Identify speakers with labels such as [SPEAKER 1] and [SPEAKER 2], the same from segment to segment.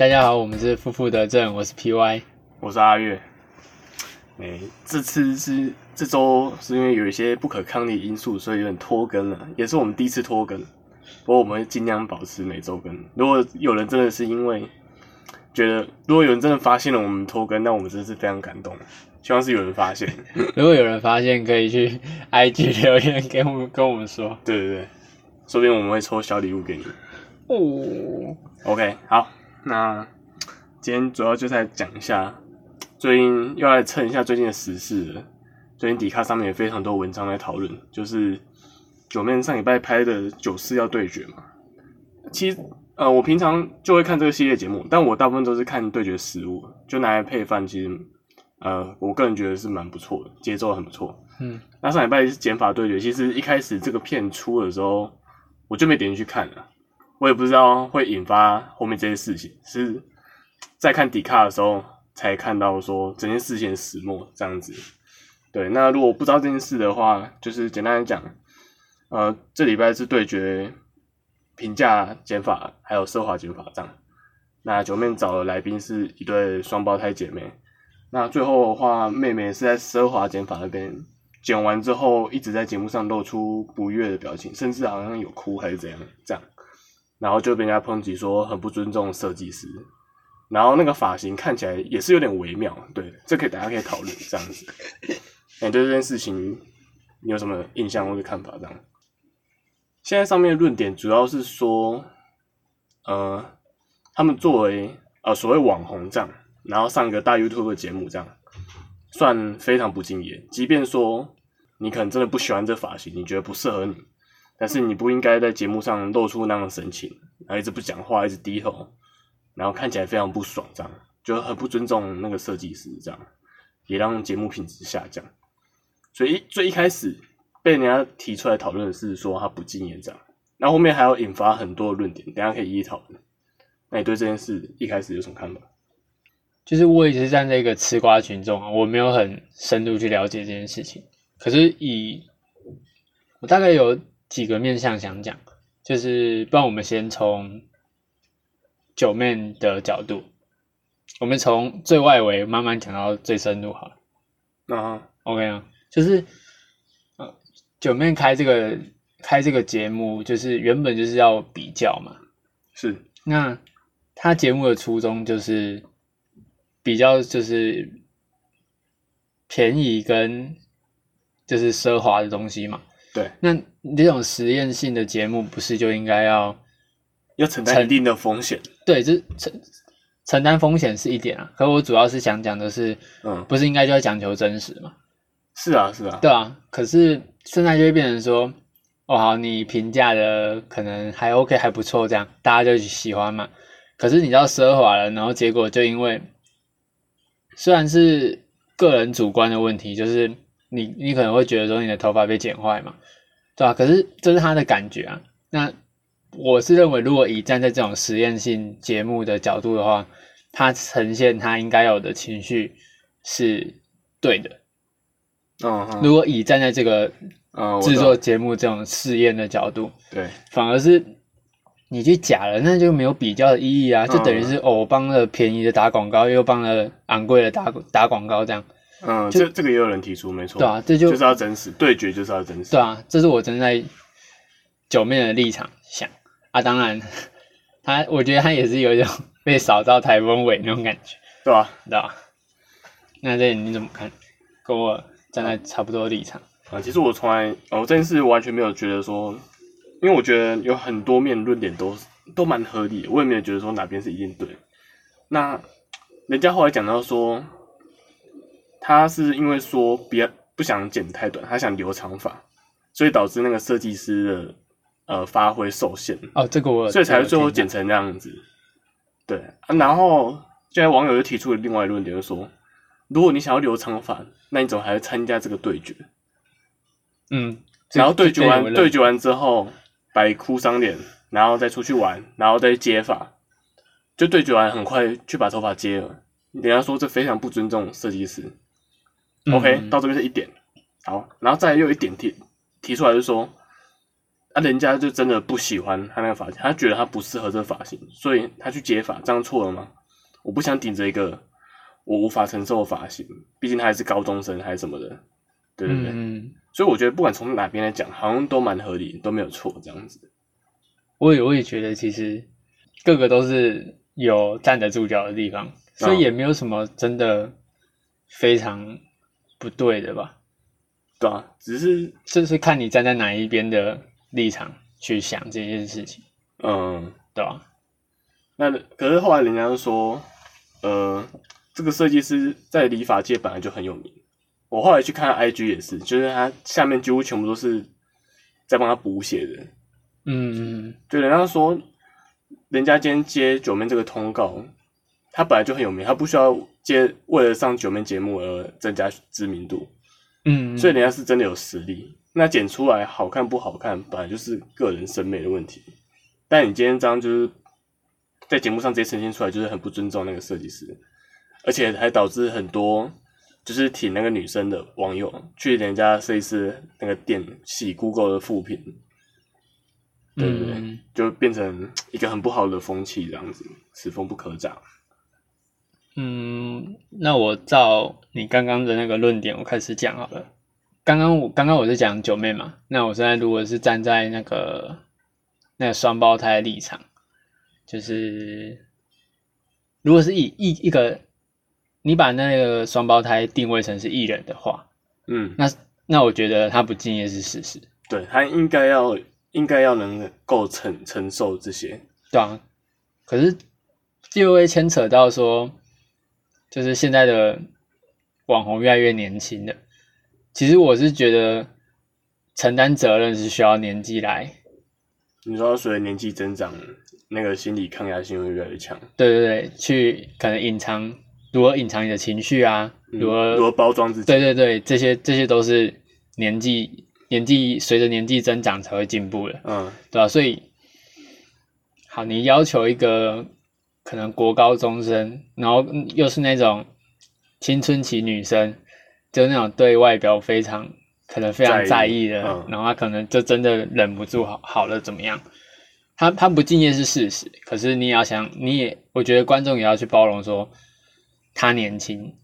[SPEAKER 1] 大家好，我们是负负得正，我是 PY，
[SPEAKER 2] 我是阿月。哎，这次是这周是因为有一些不可抗力因素，所以有点拖更了，也是我们第一次拖更。不过我们会尽量保持每周更。如果有人真的是因为觉得，如果有人真的发现了我们拖更，那我们真的是非常感动。希望是有人发现。
[SPEAKER 1] 如果有人发现，可以去 IG 留言给我们，跟我们说。
[SPEAKER 2] 对对对，说不定我们会抽小礼物给你。
[SPEAKER 1] 哦
[SPEAKER 2] ，OK，好，那今天主要就在讲一下，最近又来蹭一下最近的时事了。最近迪卡上面也非常多文章在讨论，就是九面上礼拜拍的九四要对决嘛。其实，呃，我平常就会看这个系列节目，但我大部分都是看对决食物，就拿来配饭。其实，呃，我个人觉得是蛮不错的，节奏很不错。
[SPEAKER 1] 嗯，
[SPEAKER 2] 那上礼拜是减法对决，其实一开始这个片出的时候，我就没点进去看了。我也不知道会引发后面这些事情，是在看迪卡的时候才看到说整件事情始末这样子。对，那如果不知道这件事的话，就是简单来讲，呃，这礼拜是对决平价减法还有奢华减法这样。那九面找的来宾是一对双胞胎姐妹。那最后的话，妹妹是在奢华减法那边剪完之后，一直在节目上露出不悦的表情，甚至好像有哭还是怎样这样。然后就被人家抨击说很不尊重设计师。然后那个发型看起来也是有点微妙，对，这可以大家可以讨论这样子。你对这件事情你有什么印象或者看法？这样，现在上面论点主要是说，呃，他们作为呃所谓网红这样，然后上一个大 YouTube 节目这样，算非常不敬业。即便说你可能真的不喜欢这发型，你觉得不适合你，但是你不应该在节目上露出那样的神情，然后一直不讲话，一直低头，然后看起来非常不爽，这样就很不尊重那个设计师，这样也让节目品质下降。所以最一开始被人家提出来讨论的是说他不敬业这样，然后后面还要引发很多的论点，等下可以一一讨论。那你对这件事一开始有什么看法？
[SPEAKER 1] 就是我也是站在一个吃瓜群众，我没有很深度去了解这件事情。可是以我大概有几个面向想讲，就是不然我们先从九面的角度，我们从最外围慢慢讲到最深入好了。
[SPEAKER 2] 啊
[SPEAKER 1] ，OK 啊。就是呃，九面开这个开这个节目，就是原本就是要比较嘛。
[SPEAKER 2] 是。
[SPEAKER 1] 那他节目的初衷就是比较，就是便宜跟就是奢华的东西嘛。
[SPEAKER 2] 对。
[SPEAKER 1] 那这种实验性的节目，不是就应该要
[SPEAKER 2] 要承担一定的风险？
[SPEAKER 1] 对，这承承担风险是一点啊。可我主要是想讲的是，嗯，不是应该就要讲求真实嘛？
[SPEAKER 2] 是啊，是啊，
[SPEAKER 1] 对啊。可是现在就会变成说，哦，好，你评价的可能还 OK，还不错，这样大家就喜欢嘛。可是你知道奢华了，然后结果就因为虽然是个人主观的问题，就是你你可能会觉得说你的头发被剪坏嘛，对吧？可是这是他的感觉啊。那我是认为，如果以站在这种实验性节目的角度的话，他呈现他应该有的情绪是对的。
[SPEAKER 2] 嗯，
[SPEAKER 1] 如果以站在这个制作节目这种试验的角度，
[SPEAKER 2] 对，
[SPEAKER 1] 反而是你去假了，那就没有比较的意义啊，就等于是哦，帮了便宜的打广告，又帮了昂贵的打打广告，这样。
[SPEAKER 2] 嗯，这这个也有人提出，没错，
[SPEAKER 1] 对啊，这就
[SPEAKER 2] 就是要真实对决，就是要真实。
[SPEAKER 1] 对啊，这是我站在九面的立场想啊，当然 他，我觉得他也是有一种被扫到台风尾那种感觉，
[SPEAKER 2] 对吧？
[SPEAKER 1] 对吧？那这你怎么看？跟我。站在差不多立场
[SPEAKER 2] 啊，其实我从来哦这件事完全没有觉得说，因为我觉得有很多面论点都都蛮合理的，我也没有觉得说哪边是一定对。那人家后来讲到说，他是因为说比较不想剪太短，他想留长发，所以导致那个设计师的呃发挥受限。
[SPEAKER 1] 哦，这个我
[SPEAKER 2] 所以才最后剪成那样子。对，然后现在网友又提出了另外论点，就说。如果你想要留长发，那你怎么还会参加这个对决？
[SPEAKER 1] 嗯，
[SPEAKER 2] 然后对决完，对决完之后摆哭丧脸，然后再出去玩，然后再接发，就对决完很快去把头发接了。人家说这非常不尊重设计师。OK，到这边是一点，好，然后再又一点提提出来，就说啊，人家就真的不喜欢他那个发型，他觉得他不适合这个发型，所以他去接发，这样错了吗？我不想顶着一个我无法承受的发型，毕竟他还是高中生还是什么的，对对对，
[SPEAKER 1] 嗯，
[SPEAKER 2] 所以我觉得不管从哪边来讲，好像都蛮合理，都没有错这样子。
[SPEAKER 1] 我也我也觉得其实各个都是有站得住脚的地方，所以也没有什么真的非常不对的吧。
[SPEAKER 2] 对啊，只是
[SPEAKER 1] 就是看你站在哪一边的立场去想这件事情，
[SPEAKER 2] 嗯，
[SPEAKER 1] 对吧？
[SPEAKER 2] 那可是后来人家就说，呃，这个设计师在理发界本来就很有名。我后来去看 IG 也是，就是他下面几乎全部都是在帮他补写的。
[SPEAKER 1] 嗯嗯
[SPEAKER 2] 对，人家说，人家今天接九妹这个通告，他本来就很有名，他不需要接为了上九妹节目而增加知名度，
[SPEAKER 1] 嗯，
[SPEAKER 2] 所以人家是真的有实力。那剪出来好看不好看，本来就是个人审美的问题。但你今天这样就是在节目上直接呈现出来，就是很不尊重那个设计师，而且还导致很多就是挺那个女生的网友去人家设计师那个店洗 Google 的副评，对不对，
[SPEAKER 1] 嗯
[SPEAKER 2] 就变成一个很不好的风气，这样子，此风不可长。
[SPEAKER 1] 嗯，那我照你刚刚的那个论点，我开始讲好了。刚刚我刚刚我是讲九妹嘛，那我现在如果是站在那个那个双胞胎的立场，就是如果是以一一个你把那个双胞胎定位成是艺人的话，
[SPEAKER 2] 嗯，
[SPEAKER 1] 那那我觉得他不敬业是事实，
[SPEAKER 2] 对他应该要应该要能够承承受这些，
[SPEAKER 1] 对啊。可是就会牵扯到说，就是现在的网红越来越年轻的，其实我是觉得承担责任是需要年纪来，
[SPEAKER 2] 你说随着年纪增长，那个心理抗压性会越来越强，
[SPEAKER 1] 对对对，去可能隐藏，如何隐藏你的情绪啊，
[SPEAKER 2] 嗯
[SPEAKER 1] 如何
[SPEAKER 2] 如何包装自己，
[SPEAKER 1] 对对对，这些这些都是年纪年纪随着年纪增长才会进步的，
[SPEAKER 2] 嗯
[SPEAKER 1] 对吧、所以，好，你要求一个可能国高中生，然后嗯又是那种青春期女生，就那种对外表非常可能非常
[SPEAKER 2] 在
[SPEAKER 1] 在意的，
[SPEAKER 2] 意嗯
[SPEAKER 1] 然后她可能就真的忍不住好好了怎么样？她她不敬业是事实，可是你也要想，你也我觉得观众也要去包容说他年轻，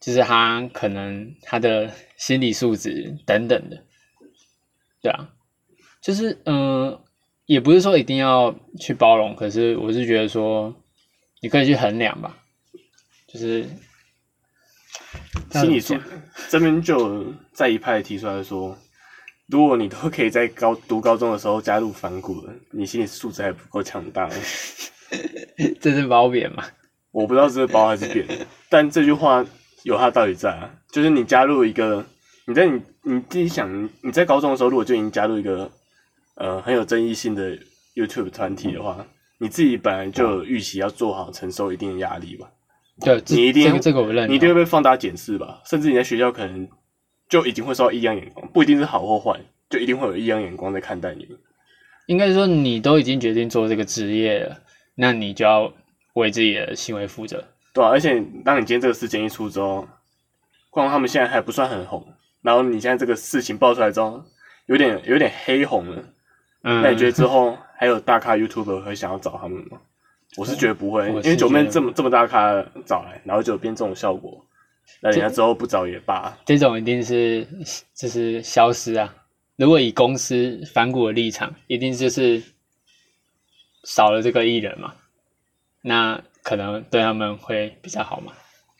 [SPEAKER 1] 就是他可能他的心理素质等等的，对啊，就是嗯、呃也不是说一定要去包容，可是我是觉得说你可以去衡量吧，就是
[SPEAKER 2] 心理素
[SPEAKER 1] 这
[SPEAKER 2] 边就在一派提出来说，如果你都可以在高读高中的时候加入反骨了，你心理素质还不够强大。
[SPEAKER 1] 这是褒贬嘛，
[SPEAKER 2] 我不知道这是褒还是贬，但这句话有它的道理在啊，就是你加入一个，你在你你自己想，你在高中的时候如果就已经加入一个呃很有争议性的 YouTube 团体的话，你自己本来就有预期要做好承受一定的压力吧，
[SPEAKER 1] 对，
[SPEAKER 2] 你一定
[SPEAKER 1] 这个这个我认
[SPEAKER 2] 你一定，会被放大检视吧，甚至你在学校可能就已经会受到异样眼光，不一定是好或坏，就一定会有异样眼光在看待你。
[SPEAKER 1] 应该说你都已经决定做这个职业了，那你就要为自己的行为负责。
[SPEAKER 2] 对啊，而且当你今天这个事件一出之后，光他们现在还不算很红，然后你现在这个事情爆出来之后，有点有点黑红了，
[SPEAKER 1] 嗯，
[SPEAKER 2] 那你觉得之后还有大咖 YouTuber 会想要找他们吗？我是觉得不会，因为九妹这么这么大咖找来，然后就变这种效果，那人家之后不找也罢。
[SPEAKER 1] 这种一定是就是消失啊。如果以公司反骨的立场，一定就是少了这个艺人嘛，那可能对他们会比较好嘛。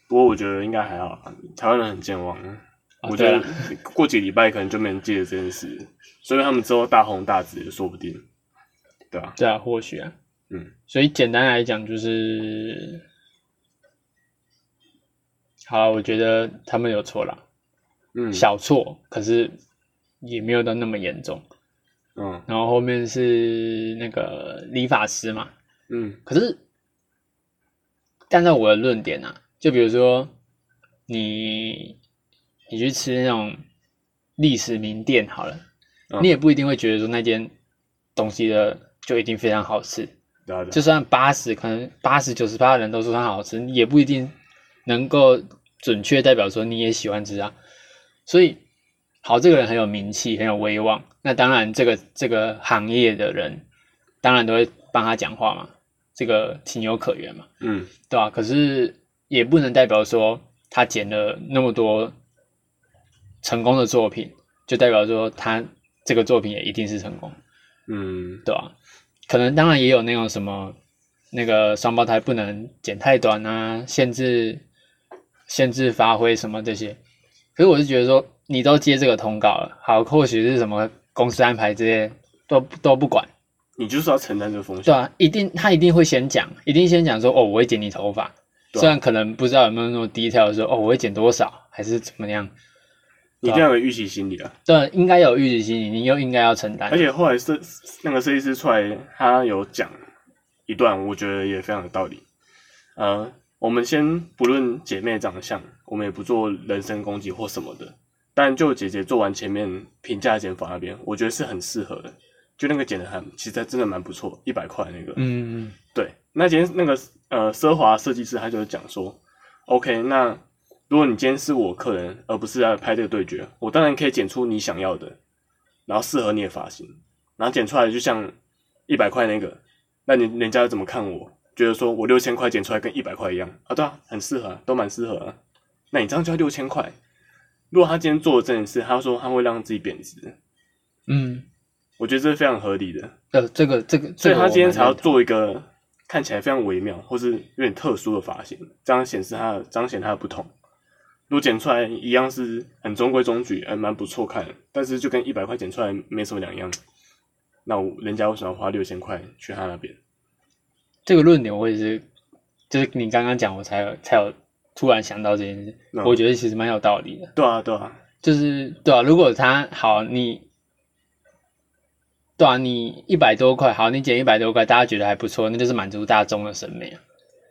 [SPEAKER 2] 不过我觉得应该还好啦，台湾人很健忘，
[SPEAKER 1] 哦
[SPEAKER 2] 我觉得
[SPEAKER 1] 对
[SPEAKER 2] 过几个礼拜可能就没人记得这件事，所以他们之后大红大紫也说不定，对
[SPEAKER 1] 啊，或许啊，
[SPEAKER 2] 嗯，
[SPEAKER 1] 所以简单来讲就是，好啊，我觉得他们有错啦，
[SPEAKER 2] 嗯，
[SPEAKER 1] 小错，可是也没有到那么严重。
[SPEAKER 2] 嗯。
[SPEAKER 1] 然后后面是那个理发师嘛，
[SPEAKER 2] 嗯。
[SPEAKER 1] 可是站在我的论点啊，就比如说你你去吃那种历史名店好了，
[SPEAKER 2] 嗯。
[SPEAKER 1] 你也不一定会觉得说那间东西的就一定非常好吃，
[SPEAKER 2] 对啊对啊。
[SPEAKER 1] 就算八十可能八十九十八的人都说它好吃，也不一定能够准确代表说你也喜欢吃啊。所以好，这个人很有名气，很有威望，那当然这个这个行业的人当然都会帮他讲话嘛，这个情有可原嘛，
[SPEAKER 2] 嗯，
[SPEAKER 1] 对吧、可是也不能代表说他剪了那么多成功的作品，就代表说他这个作品也一定是成功，
[SPEAKER 2] 嗯，
[SPEAKER 1] 对吧、可能当然也有那种什么那个双胞胎不能剪太短啊，限制限制发挥什么这些。可是我是觉得说，你都接这个通告了，好，或许是什么公司安排这些都都不管，
[SPEAKER 2] 你就是要承担这个风险。
[SPEAKER 1] 对啊，一定他一定会先讲，一定先讲说哦，我会剪你头发，虽然可能不知道有没有那么低调的说哦，我会剪多少，还是怎么样，
[SPEAKER 2] 你一定要有预期心理啊！
[SPEAKER 1] 对，应该有预期心理，你又应该要承担
[SPEAKER 2] 而，且后来设那个设计师出来，他有讲一段，我觉得也非常有道理。呃，我们先不论姐妹长相，我们也不做人身攻击或什么的。但就姐姐做完前面评价剪法那边，我觉得是很适合的。就那个剪的很，其实真的蛮不错，一百块那个。
[SPEAKER 1] 嗯，
[SPEAKER 2] 对，那今天那个呃奢华设计师他就讲说，OK，那如果你今天是我客人，而不是来拍这个对决，我当然可以剪出你想要的，然后适合你的发型，然后剪出来就像一百块那个，那你人家怎么看我？觉得说我六千块剪出来跟一百块一样啊？对啊，很适合、都蛮适合啊。那你这样就要六千块。如果他今天做的这件事，他说他会让自己贬值，
[SPEAKER 1] 嗯，
[SPEAKER 2] 我觉得这是非常合理的。
[SPEAKER 1] 呃，这个这个，
[SPEAKER 2] 所以他今天才要做一个看起来非常微妙或是有点特殊的发型，这样显示他彰显他的不同。如果剪出来一样是很中规中矩，还蛮不错看，但是就跟一百块剪出来没什么两样，那我人家为什么要花六千块去他那边？
[SPEAKER 1] 这个论点我也是，就是你刚刚讲，我才有才有突然想到这件事，
[SPEAKER 2] 嗯
[SPEAKER 1] 我觉得其实蛮有道理的。
[SPEAKER 2] 对啊，对啊，
[SPEAKER 1] 就是对啊，如果他好，你对啊，你一百多块，好，你减一百多块，大家觉得还不错，那就是满足大众的审美啊。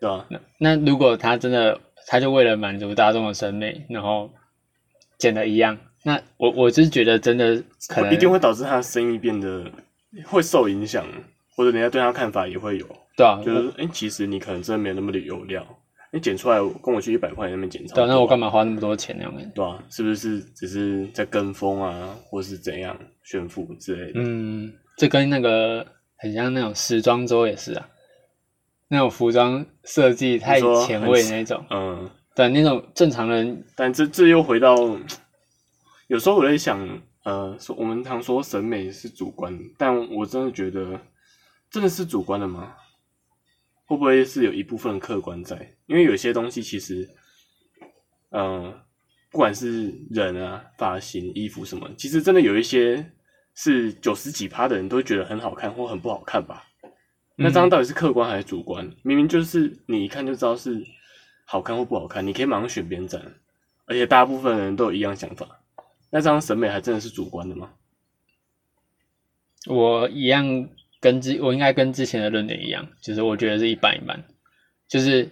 [SPEAKER 2] 对啊，
[SPEAKER 1] 那那如果他真的，他就为了满足大众的审美，然后剪的一样，那我我是觉得真的可能
[SPEAKER 2] 一定会导致他的生意变得会受影响，或者人家对他看法也会有，
[SPEAKER 1] 对啊，
[SPEAKER 2] 就是哎、诶其实你可能真的没有那么的有料，你剪出来跟我去一百块那边剪差不
[SPEAKER 1] 对啊，
[SPEAKER 2] 多，
[SPEAKER 1] 那我干嘛花那么多钱那种感觉？
[SPEAKER 2] 对啊，是不是只是在跟风啊，或是怎样炫富之类的？
[SPEAKER 1] 嗯，这跟那个很像那种时装周也是啊，那种服装设计太前卫那种，
[SPEAKER 2] 嗯，
[SPEAKER 1] 对那种正常人，
[SPEAKER 2] 但这这又回到，有时候我在想，呃，说我们常说审美是主观，但我真的觉得真的是主观的吗？会不会是有一部分客观在？因为有些东西其实，嗯、不管是人啊、发型、衣服什么，其实真的有一些是九十几趴的人都觉得很好看或很不好看吧。那张到底是客观还是主观？明明就是你一看就知道是好看或不好看，你可以马上选边站，而且大部分人都有一样想法。那张审美还真的是主观的吗？
[SPEAKER 1] 我一样跟之，我应该跟之前的论点一样，就是我觉得是一半一半，就是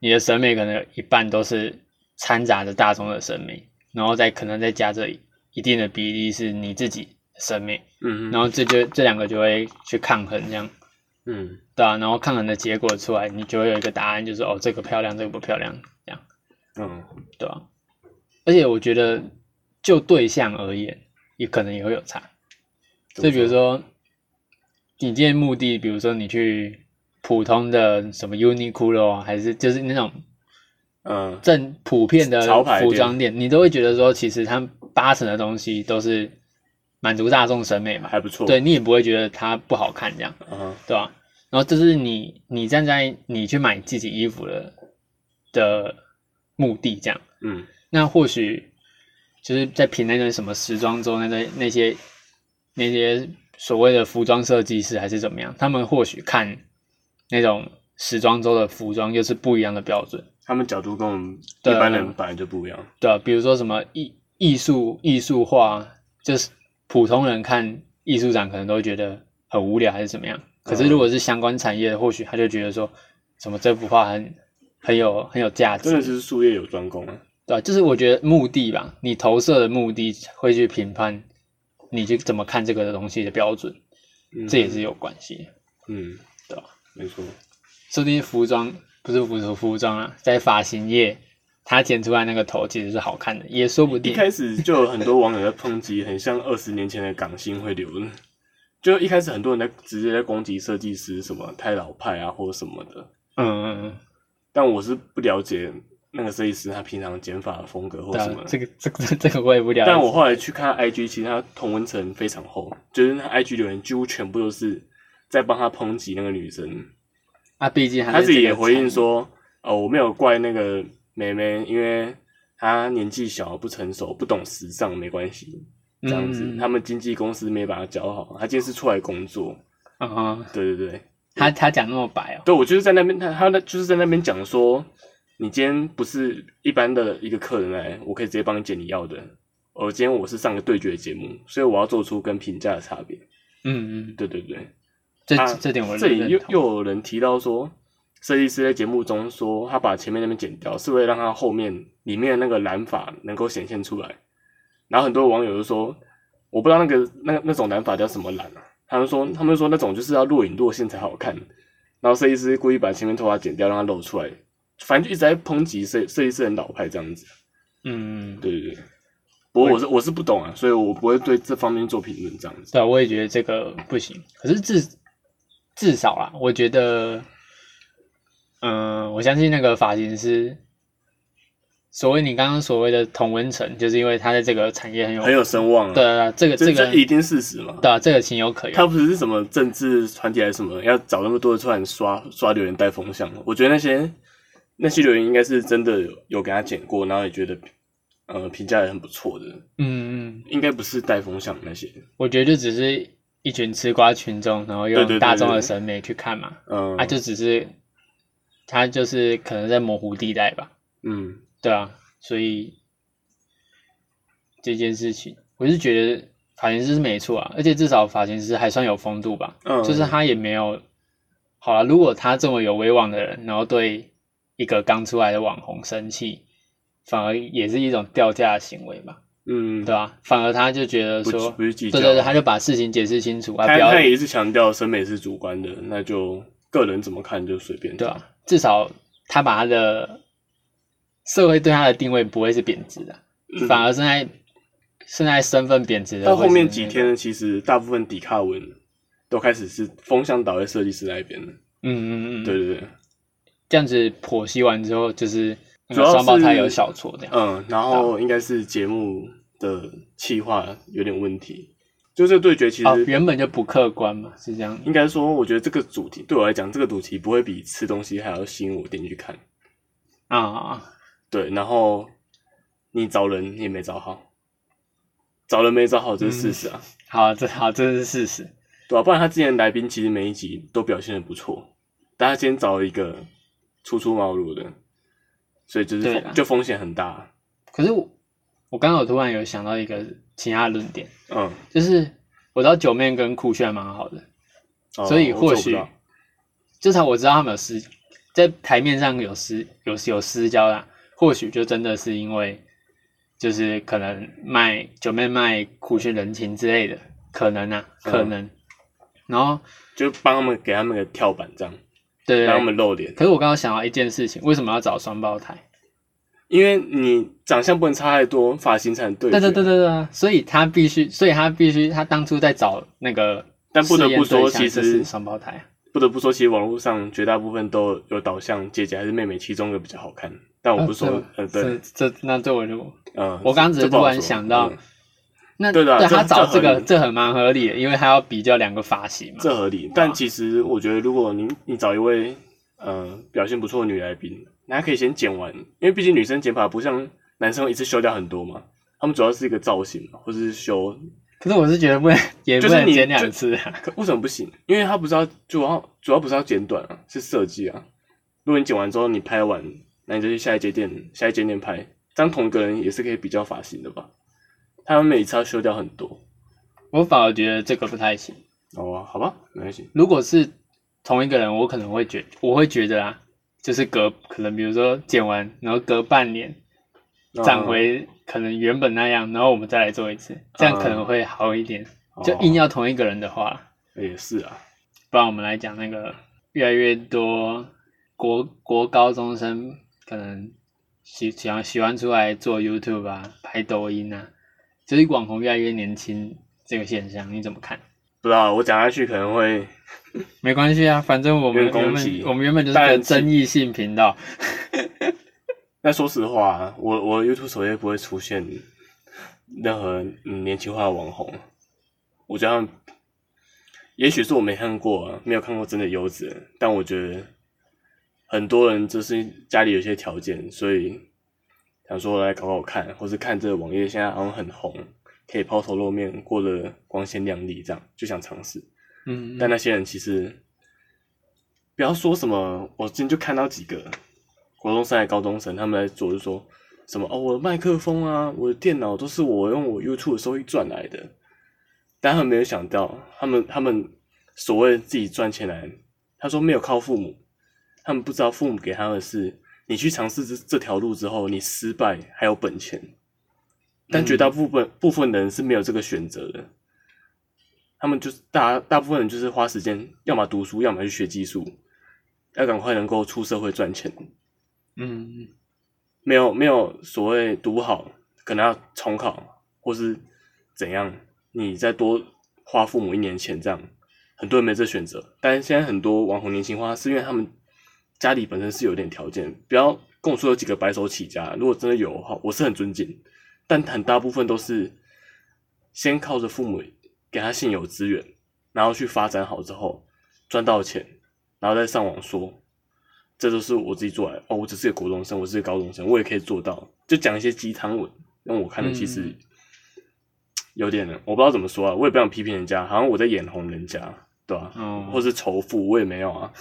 [SPEAKER 1] 你的审美可能有一半都是掺杂着大众的审美，然后再可能再加这一定的比例是你自己审美，
[SPEAKER 2] 嗯
[SPEAKER 1] 然后这就这两个就会去抗衡这样。
[SPEAKER 2] 嗯。
[SPEAKER 1] 对啊，然后看完的结果出来，你就会有一个答案，就是哦，这个漂亮，这个不漂亮，这样，
[SPEAKER 2] 嗯。
[SPEAKER 1] 对啊、而且我觉得就对象而言，也可能也会有差。就比如说，你今天目的，比如说你去普通的什么 Uniqlo 啊，还是就是那种
[SPEAKER 2] 嗯。
[SPEAKER 1] 正普遍的
[SPEAKER 2] 潮牌
[SPEAKER 1] 服装店，你都会觉得说，其实它八成的东西都是满足大众审美嘛，
[SPEAKER 2] 还不错。
[SPEAKER 1] 对你也不会觉得它不好看这样。
[SPEAKER 2] 嗯
[SPEAKER 1] 对吧、然后这是你你站在你去买自己衣服的的目的，这样。
[SPEAKER 2] 嗯
[SPEAKER 1] 那或许就是在评那个什么时装周那个那些那些所谓的服装设计师还是怎么样，他们或许看那种时装周的服装又是不一样的标准，
[SPEAKER 2] 他们角度跟我们一般人本来就不一样。
[SPEAKER 1] 对啊、比如说什么艺艺术艺术化，就是普通人看艺术展可能都会觉得很无聊还是怎么样。可是如果是相关产业的，或许他就觉得说，什么这幅画很很有很有价值
[SPEAKER 2] 真，的是术业有专攻啊。
[SPEAKER 1] 对吧、就是我觉得目的吧，你投射的目的会去评判你去怎么看这个东西的标准，
[SPEAKER 2] 嗯
[SPEAKER 1] 这也是有关系的。
[SPEAKER 2] 嗯，
[SPEAKER 1] 对吧？
[SPEAKER 2] 没错。
[SPEAKER 1] 说不定服装不是服服服装啊，在发型业他剪出来那个头其实是好看的，也说不定一。
[SPEAKER 2] 开始就有很多网友在抨击，很像二十年前的港星会留的。就一开始很多人在直接在攻击设计师什么太老派啊，或者什么的。
[SPEAKER 1] 嗯嗯嗯，
[SPEAKER 2] 但我是不了解那个设计师他平常剪发的风格或
[SPEAKER 1] 对
[SPEAKER 2] 什么，。
[SPEAKER 1] 啊这个这个这个我也不了解。
[SPEAKER 2] 但我后来去看 IG，其实他同温层非常厚，就是他 IG 留言几乎全部都是在帮他抨击那个女生。
[SPEAKER 1] 啊，毕竟
[SPEAKER 2] 他自己也回应说：“哦，我没有怪那个妹妹，因为她年纪小、不成熟、不懂时尚，没关系。这样子，
[SPEAKER 1] 嗯
[SPEAKER 2] 他们经纪公司没把她教好，她今天是出来工作。
[SPEAKER 1] 嗯哼，
[SPEAKER 2] 对对对，
[SPEAKER 1] 他他讲那么白哦，
[SPEAKER 2] 对我就是在那边，他他那就是在那边讲说，你今天不是一般的一个客人来，我可以直接帮你剪你要的。而今天我是上个对决节目，所以我要做出跟评价的差别。
[SPEAKER 1] 嗯嗯，
[SPEAKER 2] 对对对，
[SPEAKER 1] 这
[SPEAKER 2] 啊
[SPEAKER 1] 这点我
[SPEAKER 2] 这里又又有人提到说，设计师在节目中说他把前面那边剪掉，是为了让他后面里面的那个染发能够显现出来。然后很多网友就说，我不知道那个那那种染发叫什么染啊？他们说他们说那种就是要若隐若现才好看。然后设计师故意把前面头发剪掉，让它露出来，反正就一直在抨击设设计师很老派这样子。
[SPEAKER 1] 嗯，
[SPEAKER 2] 对对对。不过我是我是不懂啊，所以我不会对这方面做评论这样子。
[SPEAKER 1] 对啊，我也觉得这个不行。可是至至少啦，我觉得，嗯、我相信那个发型师，所谓你刚刚所谓的同温层，就是因为他在这个产业很有
[SPEAKER 2] 很有声望啊。
[SPEAKER 1] 对啊，这个
[SPEAKER 2] 这
[SPEAKER 1] 这个
[SPEAKER 2] 这一定事实嘛。
[SPEAKER 1] 对啊，这个情有可原他。
[SPEAKER 2] 不是什么政治团体还是什么，要找那么多的出来刷刷留言带风向。我觉得那些那些留言应该是真的有有给他剪过，然后也觉得呃评价也很不错的，
[SPEAKER 1] 嗯嗯，
[SPEAKER 2] 应该不是带风向那些。
[SPEAKER 1] 我觉得就只是一群吃瓜群众，然后用大众的审美去看嘛，
[SPEAKER 2] 嗯，
[SPEAKER 1] 啊，就只是他就是可能在模糊地带吧。
[SPEAKER 2] 嗯
[SPEAKER 1] 对啊，所以这件事情，我是觉得发型师是没错啊，而且至少发型师还算有风度吧，
[SPEAKER 2] 嗯，
[SPEAKER 1] 就是他也没有，好了，如果他这么有威望的人，然后对一个刚出来的网红生气，反而也是一种掉价的行为吧，
[SPEAKER 2] 嗯，
[SPEAKER 1] 对吧、反而他就觉得说，
[SPEAKER 2] 不是计较，
[SPEAKER 1] 对对对，他就把事情解释清楚啊，
[SPEAKER 2] 他他也是强调审美是主观的，那就个人怎么看就随便。
[SPEAKER 1] 对啊，至少他把他的社会对他的定位不会是贬值的，
[SPEAKER 2] 嗯
[SPEAKER 1] 反而现在现在身份贬值的。
[SPEAKER 2] 到后面几天，呢，其实大部分迪卡文都开始是风向倒在设计师那边了。
[SPEAKER 1] 嗯嗯嗯，
[SPEAKER 2] 对，对对，
[SPEAKER 1] 这样子剖析完之后，就是双胞胎有小错这样。
[SPEAKER 2] 嗯，然后应该是节目的企划有点问题。就这个对决，其
[SPEAKER 1] 哦，
[SPEAKER 2] 实
[SPEAKER 1] 原本就不客观嘛，是这样。
[SPEAKER 2] 应该说，我觉得这个主题对我来讲，这个主题不会比吃东西还要吸引我点进去看。
[SPEAKER 1] 啊，
[SPEAKER 2] 对，然后你找人也没找好，找人没找好这是事实啊，
[SPEAKER 1] 好，这好，这是事实。
[SPEAKER 2] 对吧、不然他之前来宾其实每一集都表现的不错，但他今天找了一个初出茅庐的，所以就是就风险很大。
[SPEAKER 1] 可是我我刚刚我突然有想到一个其他论点，
[SPEAKER 2] 嗯，
[SPEAKER 1] 就是我知道九妹跟酷炫蛮好的，
[SPEAKER 2] 哦
[SPEAKER 1] 所以或许至少我知道他们有私在台面上有私有有私交啦，或许就真的是因为就是可能卖九妹卖酷炫人情之类的，可能啊，
[SPEAKER 2] 嗯
[SPEAKER 1] 可能。然后
[SPEAKER 2] 就帮他们给他们个跳板这样，
[SPEAKER 1] 对对
[SPEAKER 2] 让他们，露脸。
[SPEAKER 1] 可是我刚刚想到一件事情，为什么要找双胞胎？
[SPEAKER 2] 因为你长相不能差太多，发型才能对决。
[SPEAKER 1] 对对对对对啊，所以他必须，所以他必须，他当初在找那个
[SPEAKER 2] 但不得不说其实
[SPEAKER 1] 就是双胞胎啊。
[SPEAKER 2] 不得不说，其实网络上绝大部分都有导向姐姐还是妹妹其中一个比较好看。但我不是说，
[SPEAKER 1] 呃
[SPEAKER 2] 呃，对，
[SPEAKER 1] 这这那这我就
[SPEAKER 2] 嗯，
[SPEAKER 1] 我刚刚只是突然想到
[SPEAKER 2] 嗯
[SPEAKER 1] 那
[SPEAKER 2] 对的
[SPEAKER 1] 他找这个这很蛮合理的，因为他要比较两个发型嘛。
[SPEAKER 2] 这合理。但其实我觉得，如果你你找一位呃表现不错的女来宾，那可以先剪完，因为毕竟女生剪发不像男生一次修掉很多嘛，他们主要是一个造型嘛，或者是修。
[SPEAKER 1] 可是我是觉得不能，也
[SPEAKER 2] 就是你
[SPEAKER 1] 不能剪两次啊。
[SPEAKER 2] 可为什么不行？因为他不是要主要主要不是要剪短啊，是设计啊。如果你剪完之后你拍完，那你就去下一节店下一间店拍，这样同一个人也是可以比较发型的吧？他们每次要修掉很多。
[SPEAKER 1] 我反而觉得这个不太行。
[SPEAKER 2] 哦，好吧，没关系。
[SPEAKER 1] 如果是同一个人，我可能会觉我会觉得啊，就是隔可能比如说剪完，然后隔半年长回可能原本那样，然后我们再来做一次，这样可能会好一点。就硬
[SPEAKER 2] 要
[SPEAKER 1] 要同一个人的话，
[SPEAKER 2] 也是啊，
[SPEAKER 1] 不然我们来讲那个越来越多国国高中生可能喜喜欢喜欢出来做 YouTube 啊，拍抖音啊，就是网红越来越年轻这个现象，你怎么看？
[SPEAKER 2] 不知道我讲下去可能会
[SPEAKER 1] 没关系啊，反正我们原本我们原本就是个争议性频道，
[SPEAKER 2] 那说实话，我我 YouTube 首页不会出现任何嗯年轻化的网红，我觉得也许是我没看过、啊，没有看过真的优质，但我觉得很多人就是家里有些条件，所以想说来搞搞看，或是看这个网页现在好像很红，可以抛头露面，过得光鲜亮丽，这样就想尝试。
[SPEAKER 1] 嗯，
[SPEAKER 2] 但那些人其实不要说什么，我今天就看到几个国中生、还高中生，他们来做就说什么哦，我的麦克风啊，我的电脑都是我用我 YouTube 的收益赚来的，但他们没有想到，他们他们所谓自己赚钱来，他说没有靠父母，他们不知道父母给他的是，你去尝试这这条路之后，你失败还有本钱，但绝大部分、部分人是没有这个选择的。他们就是大大部分人就是花时间，要么读书，要么去学技术，要赶快能够出社会赚钱。
[SPEAKER 1] 嗯
[SPEAKER 2] 没有没有所谓读好，可能要重考或是怎样，你再多花父母一年钱这样，很多人没这选择。但是现在很多网红年轻化，是因为他们家里本身是有点条件，不要跟我说有几个白手起家，如果真的有的话，我是很尊敬，但很大部分都是先靠着父母给他现有资源，然后去发展好之后赚到钱，然后再上网说。这都是我自己做来的。哦，我只是个国中生，我是个高中生，我也可以做到，就讲一些鸡汤文，让我看的其实
[SPEAKER 1] 嗯。
[SPEAKER 2] 有点，我不知道怎么说啊，我也不想批评人家，好像我在眼红人家，对吧、
[SPEAKER 1] 哦，
[SPEAKER 2] 或是仇富，我也没有啊，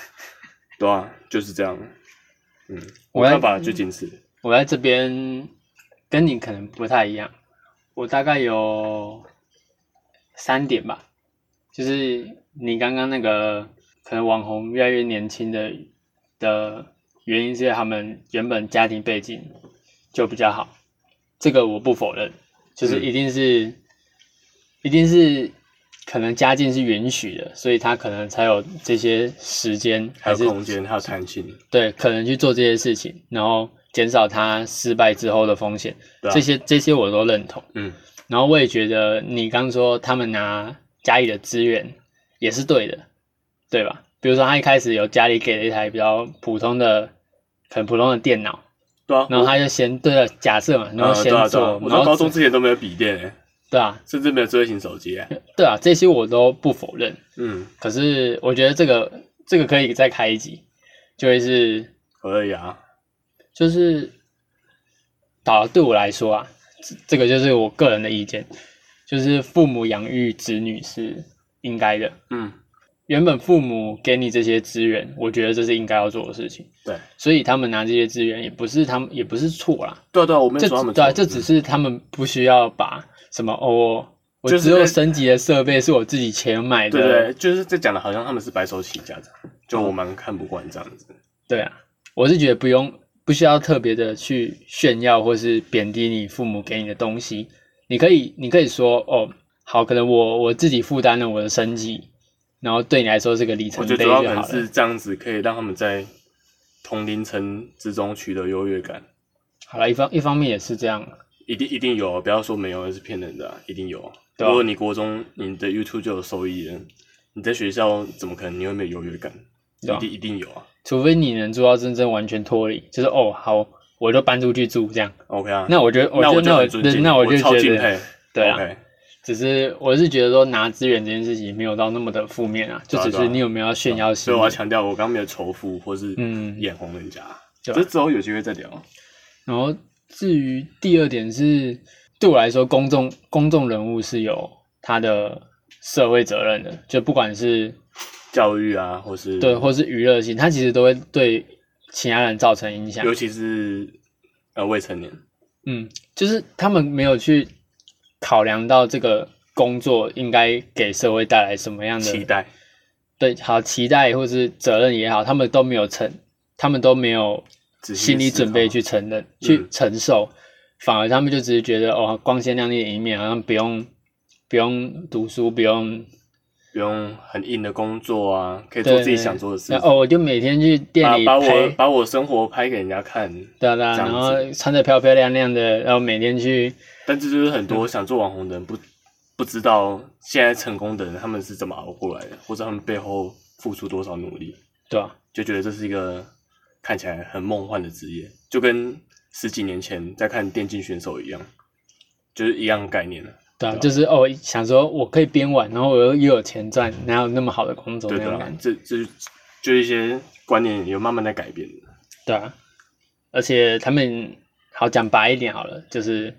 [SPEAKER 2] 对啊，就是这样，嗯，
[SPEAKER 1] 我在
[SPEAKER 2] 我看法就仅此，
[SPEAKER 1] 我在这边跟你可能不太一样，我大概有三点吧，就是你刚刚那个可能网红越来越年轻的的原因，是因为他们原本家庭背景就比较好，这个我不否认，就是
[SPEAKER 2] 嗯。
[SPEAKER 1] 一定是、一定是可能家境是允许的，所以他可能才有这些时间
[SPEAKER 2] 还有
[SPEAKER 1] 是
[SPEAKER 2] 空间，还有弹性，
[SPEAKER 1] 对，可能去做这些事情，然后减少他失败之后的风险，这些这些我都认同。
[SPEAKER 2] 嗯，
[SPEAKER 1] 然后我也觉得你刚说他们拿家里的资源也是对的，对吧？比如说他一开始有家里给了一台比较普通的，很普通的电脑，
[SPEAKER 2] 对啊，
[SPEAKER 1] 然后他就先对了，假设嘛，然后
[SPEAKER 2] 呃
[SPEAKER 1] 先做，
[SPEAKER 2] 对啊啊，我
[SPEAKER 1] 然后
[SPEAKER 2] 到高中之前都没有笔电、欸，
[SPEAKER 1] 对啊，
[SPEAKER 2] 甚至没有智慧型手机、欸，
[SPEAKER 1] 对啊，这些我都不否认。
[SPEAKER 2] 嗯，
[SPEAKER 1] 可是我觉得这个这个可以再开一集，就会是
[SPEAKER 2] 可以啊，
[SPEAKER 1] 就是，打对我来说啊，这这个就是我个人的意见，就是父母养育子女是应该的。
[SPEAKER 2] 嗯，
[SPEAKER 1] 原本父母给你这些资源，我觉得这是应该要做的事情，
[SPEAKER 2] 对，
[SPEAKER 1] 所以他们拿这些资源也不是他们也不是错啦，
[SPEAKER 2] 对啊对啊，我没有
[SPEAKER 1] 这
[SPEAKER 2] 说他们
[SPEAKER 1] 对啊，这只是他们不需要把什么哦，我只有升级的设备是我自己钱买的，
[SPEAKER 2] 对对，就是这讲的好像他们是白手起家的，就我蛮看不惯这样子。
[SPEAKER 1] 对啊，我是觉得不用不需要特别的去炫耀或是贬低你父母给你的东西，你可以你可以说哦，好，可能我我自己负担了我的生计，然后对你来说是个里
[SPEAKER 2] 我
[SPEAKER 1] 程碑我
[SPEAKER 2] 觉得主要是这样子，可以让他们在同龄层之中取得优越感。
[SPEAKER 1] 好了，一方一方面也是这样，
[SPEAKER 2] 一定一定有，不要说没有，那是骗人的、啊，一定有。
[SPEAKER 1] 对啊
[SPEAKER 2] 如果你国中你的 YouTube 就有收益了，你在学校怎么可能你会没有优越感？一定一定有啊。
[SPEAKER 1] 除非你能做到真正完全脱离，就是哦好，我就搬出去住这样。
[SPEAKER 2] OK 啊，
[SPEAKER 1] 那我觉得，
[SPEAKER 2] 那我
[SPEAKER 1] 觉得那我那我就觉得。对啊只是我是觉得说拿资源这件事情没有到那么的负面啊，就只是你有没有要炫耀
[SPEAKER 2] 所
[SPEAKER 1] 心所。
[SPEAKER 2] 以我要强调，我刚刚没有仇富或是
[SPEAKER 1] 嗯
[SPEAKER 2] 眼红人家，
[SPEAKER 1] 对啊
[SPEAKER 2] 这之后有机会再聊。
[SPEAKER 1] 然后至于第二点是，对我来说，公众公众人物是有他的社会责任的，就不管是
[SPEAKER 2] 教育啊，或是
[SPEAKER 1] 对或是娱乐性，它其实都会对其他人造成影响。
[SPEAKER 2] 尤。其是呃未成年，
[SPEAKER 1] 嗯，就是他们没有去考量到这个工作应该给社会带来什么样的
[SPEAKER 2] 期待。
[SPEAKER 1] 对好期待或是责任也好，他们都没有承，他们都没有心理
[SPEAKER 2] 思
[SPEAKER 1] 准备去承认、去
[SPEAKER 2] 嗯
[SPEAKER 1] 承受，反而他们就只是觉得哦，光鲜亮丽的一面好像不用不用读书，不用
[SPEAKER 2] 不用很硬的工作啊，可以做自己想做的事情。
[SPEAKER 1] 哦，我就每天去店里
[SPEAKER 2] 把把我把我生活拍给人家看，
[SPEAKER 1] 对啊对啊，然后穿的漂漂亮亮的，然后每天去。
[SPEAKER 2] 但这就是很多想做网红的人不不知道，现在成功的人他们是怎么熬过来的，或者他们背后付出多少努力，
[SPEAKER 1] 对啊，
[SPEAKER 2] 就觉得这是一个看起来很梦幻的职业，就跟十几年前在看电竞选手一样，就是一样概念了。
[SPEAKER 1] 对啊，就是哦，想说我可以边玩，然后我又又有钱赚，哪有那么好的工作？
[SPEAKER 2] 对对啊，这这就一些观念有慢慢在改变的。
[SPEAKER 1] 对啊，而且他们好讲白一点好了，就是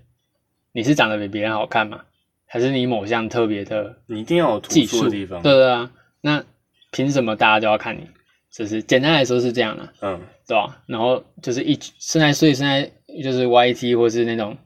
[SPEAKER 1] 你是长得比别人好看嘛？还是你某项特别的？
[SPEAKER 2] 你一定要有突出的地方。
[SPEAKER 1] 对对啊，那凭什么大家都要看你？就是简单来说是这样的，嗯，对吧？然后就是一现在，所以现在就是 YT 或是那种。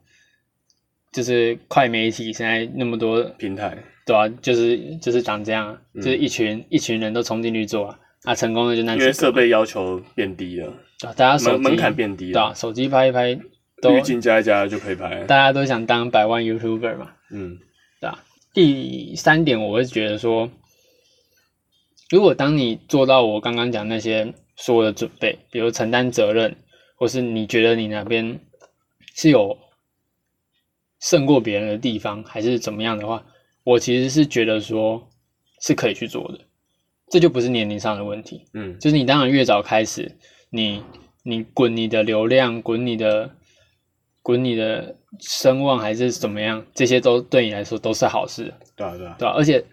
[SPEAKER 1] 就是快媒体现在那么多
[SPEAKER 2] 平台，
[SPEAKER 1] 对啊，就是就是长这样，就是一群一群人都冲进去做啊，啊，成功的就那
[SPEAKER 2] 因为设备要求变低了，
[SPEAKER 1] 啊，大家
[SPEAKER 2] 门门槛变低了，
[SPEAKER 1] 对啊，手机拍一拍，
[SPEAKER 2] 滤镜加一加就可以拍，
[SPEAKER 1] 大家都想当百万 YouTuber 嘛，嗯，对啊。第三点，我会觉得说，如果当你做到我刚刚讲那些所有的准备，比如承担责任，或是你觉得你那边是有。胜过别人的地方，还是怎么样的话，我其实是觉得说是可以去做的，这就不是年龄上的问题。嗯，就是你当然越早开始，你你滚你的流量，滚你的滚你的声望，还是怎么样，这些都对你来说都是好事。
[SPEAKER 2] 对啊，对啊，
[SPEAKER 1] 对啊。而且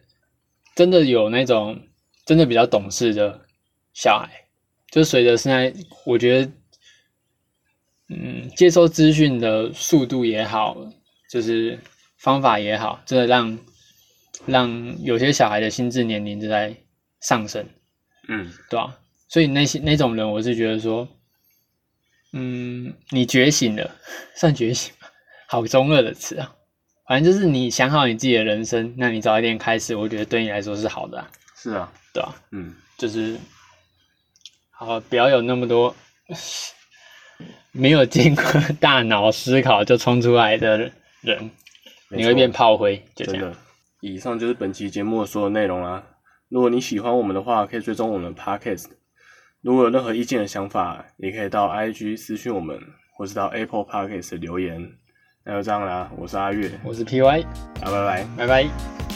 [SPEAKER 1] 真的有那种真的比较懂事的小孩，就随着现在，我觉得，嗯，接收资讯的速度也好。就是方法也好，真的让让有些小孩的心智年龄正在上升，嗯，对吧？所以那些那种人，我是觉得说，嗯，你觉醒了，算觉醒吧，好中二的词啊。反正就是你想好你自己的人生，那你早一点开始，我觉得对你来说是好的。
[SPEAKER 2] 啊是啊，
[SPEAKER 1] 对啊？嗯，就是好，不要有那么多 没有经过大脑思考就冲出来的。人，你会变炮灰，就这样。
[SPEAKER 2] 以上就是本期节目的所有内容啦。如果你喜欢我们的话，可以追踪我们的 podcast。如果有任何意见的想法，也可以到 IG 私讯我们，或是到 Apple Podcast 留言。那就这样啦，我是阿月，
[SPEAKER 1] 我是 PY，
[SPEAKER 2] 啊，拜拜，
[SPEAKER 1] 拜拜。